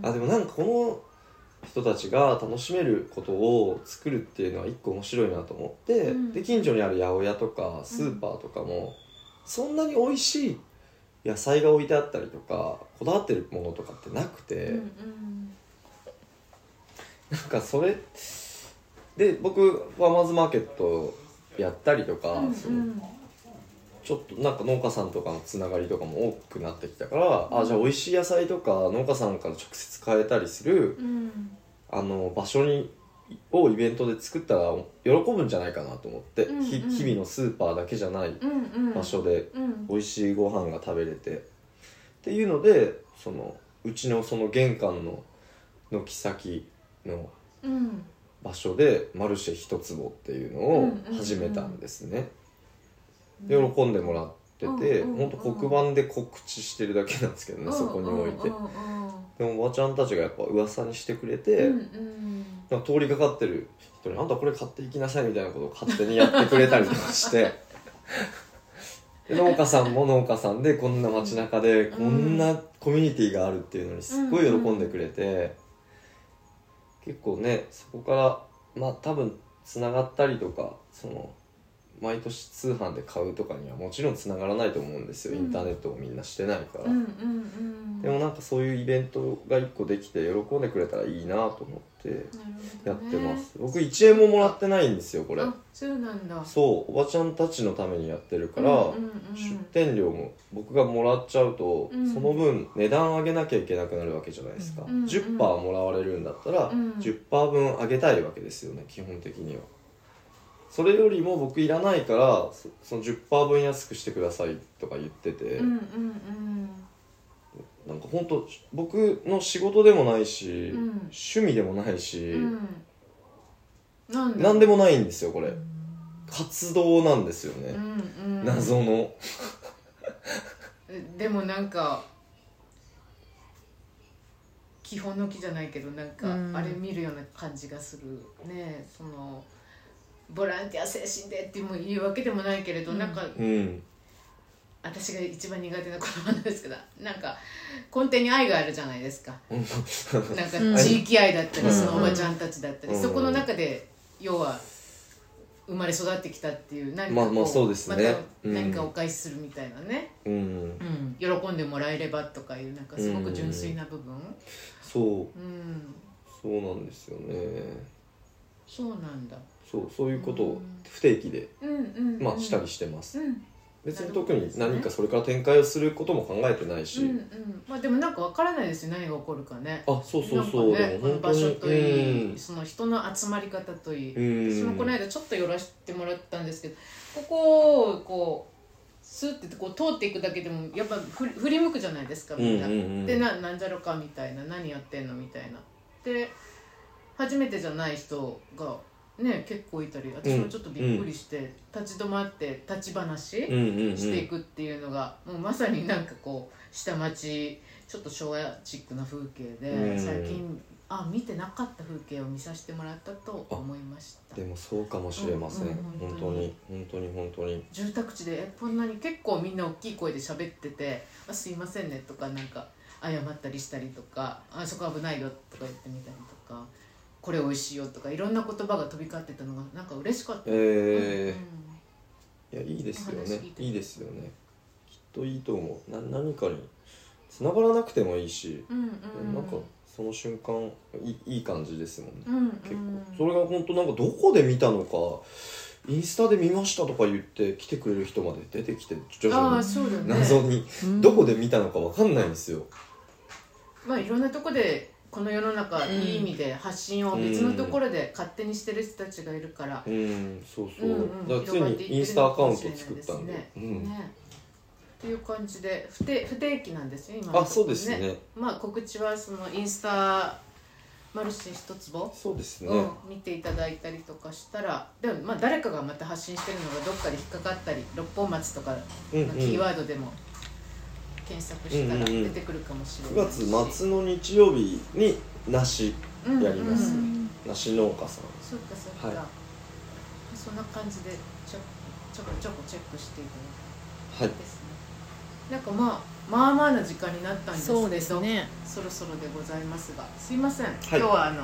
あでもなんかこの人たちが楽しめることを作るっていうのは一個面白いなと思って、うん。で近所にある八百屋とかスーパーとかもそんなに美味しい野菜が置いてあったりとかこだわってるものとかってなくて、うんうん。なんかそれで僕ファーマーズマーケットやったりとか、うんそのちょっとなんか農家さんとかのつながりとかも多くなってきたから、あじゃあ美味しい野菜とか農家さんから直接買えたりするうん。あの場所にをイベントで作ったら喜ぶんじゃないかなと思って、うんうん。ひ日々のスーパーだけじゃないうんうん。場所でうん。美味しいご飯が食べれて。っていうのでそのうちのその玄関の軒先のうん場所でマルシェ一坪っていうのを始めたんですね、で喜んでもらってて、うんほんと黒板で告知してるだけなんですけどね、そこに置いて、でもおばちゃんたちがやっぱ噂にしてくれて、う通りかかってる人に「あんたこれ買っていきなさい」みたいなことを勝手にやってくれたりとかして で農家さんも農家さんでこんな街中でこんなコミュニティがあるっていうのにすっごい喜んでくれて、結構ねそこからまあ多分つながったりとかその毎年通販で買うとかにはもちろんつながらないと思うんですよ、うん。インターネットをみんなしてないから。でもなんかそういうイベントが1個できて喜んでくれたらいいなと思ってやってます、僕1円ももらってないんですよこれ。あそうなんだ。そうおばちゃんたちのためにやってるから、出店料も僕がもらっちゃうと、うん。その分値段上げなきゃいけなくなるわけじゃないですか、うんうん10%もらわれるんだったら、うん。10%分上げたいわけですよね基本的にはそれよりも僕いらないからそその10%分安くしてくださいとか言ってて、うんうんうん。なんか本当僕の仕事でもないし、うん。趣味でもないし、うん。なんだ何でもないんですよこれ。活動なんですよね、うんうん。謎の。でもなんか基本の木じゃないけどなんかうん。あれ見るような感じがする。ねそのボランティア精神でっても言うわけでもないけれど、うん。なんかうん。私が一番苦手な言葉なんですけどなんか根底に愛があるじゃないですか。なんか地域愛だったり、うん。そのおばちゃんたちだったり、うん。そこの中で要は生まれ育ってきたっていう何かこう、まあまあそうですね。何かお返しするみたいなね、うん。うん、喜んでもらえればとかいうなんかすごく純粋な部分。そう。うん、そうなんですよね。そうなんだそうそういうことをうん。不定期で、まあしたりしてます、うん。別に特に何かそれから展開をすることも考えてないし、うんうん。まあでもなんかわからないですよ何が起こるかね。あそうそうそう、ねこのでも本当に。場所といい、うんその人の集まり方といい、うん。私もこの間ちょっと寄らせてもらったんですけどここをこうスッてこう通っていくだけでもやっぱ振り向くじゃないですかみんな、でななんじゃろかみたいな。何やってんのみたいな。で初めてじゃない人がね結構いたり私もちょっとびっくりして、立ち止まって立ち話、していくっていうのがもうまさになんかこう下町ちょっと昭和チックな風景で、うん。最近あ見てなかった風景を見させてもらったと思いました。でもそうかもしれません、うんうん本当に本当に本当に。住宅地でえこんなに結構みんな大きい声で喋ってて「あすいませんね」とかなんか謝ったりしたりとか「あそこ危ないよ」とか言ってみたりとか「これ美味しいよ」とかいろんな言葉が飛び交ってたのがなんか嬉しかった。えうん。ーいやいいですよね。いて。いいですよね。きっといいと思う。な何かに繋がらなくてもいいし、うんうんなんかその瞬間いいいい感じですもんね、うんうん。結構。それが本当なんかどこで見たのかインスタで見ましたとか言って来てくれる人まで出てきて徐あ々にあそうだね。謎に。うん。どこで見たのかわかんないんですよ。まあいろんなとこでこの世の中、うんいい意味で発信を別のところで勝手にしてる人たちがいるから、うんそうそう、うんうんついにインスタアカウント作ったんで。ねうん。ね。っていう感じで不定不定期なんですよ今のところあそうですね。まあ告知はそのインスタマルシェ一坪そうですね、うん、見ていただいたりとかしたらでもまあ誰かがまた発信してるのがどっかで引っかかったり六本松とかうんうん。のキーワードでも検索したらうんうんうん出てくるかもしれ9ないし、月末の日曜日に梨うん。やります。うん。梨農家さん。そうかそうか、はい。そんな感じでちょちょこちょこチェックしていただはい。いてですね。なんかまあまあまあな時間になったんですけどそうですね。そろそろでございますが。すいません、い。今日はあの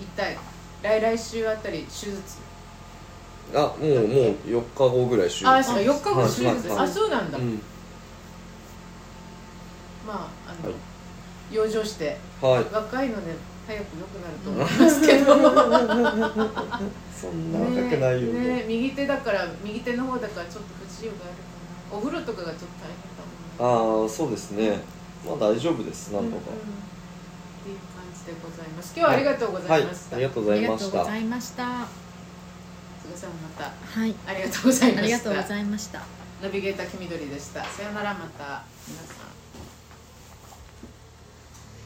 一体来来週あたり手術？あもうもう4日後ぐらい終あそうか4日後はい。手術、はい。あそうなんだ、うんまああの、はい。養生してはい。若いので早く良くなると思いますけど。そんな若くないよね。ねね右手だから右手の方だからちょっと不自由があるかな。お風呂とかがちょっと大変だもんねああそうですね。まあ大丈夫ですなんとか。うんうん。っていう感じでございます。今日はありがとうございました、はい、ありがとうございました。ありがとうございました。菅さんまた。はい。ありがとうございました。ありがとうございました。ナビゲーター黄緑でした。さよならまた。皆さん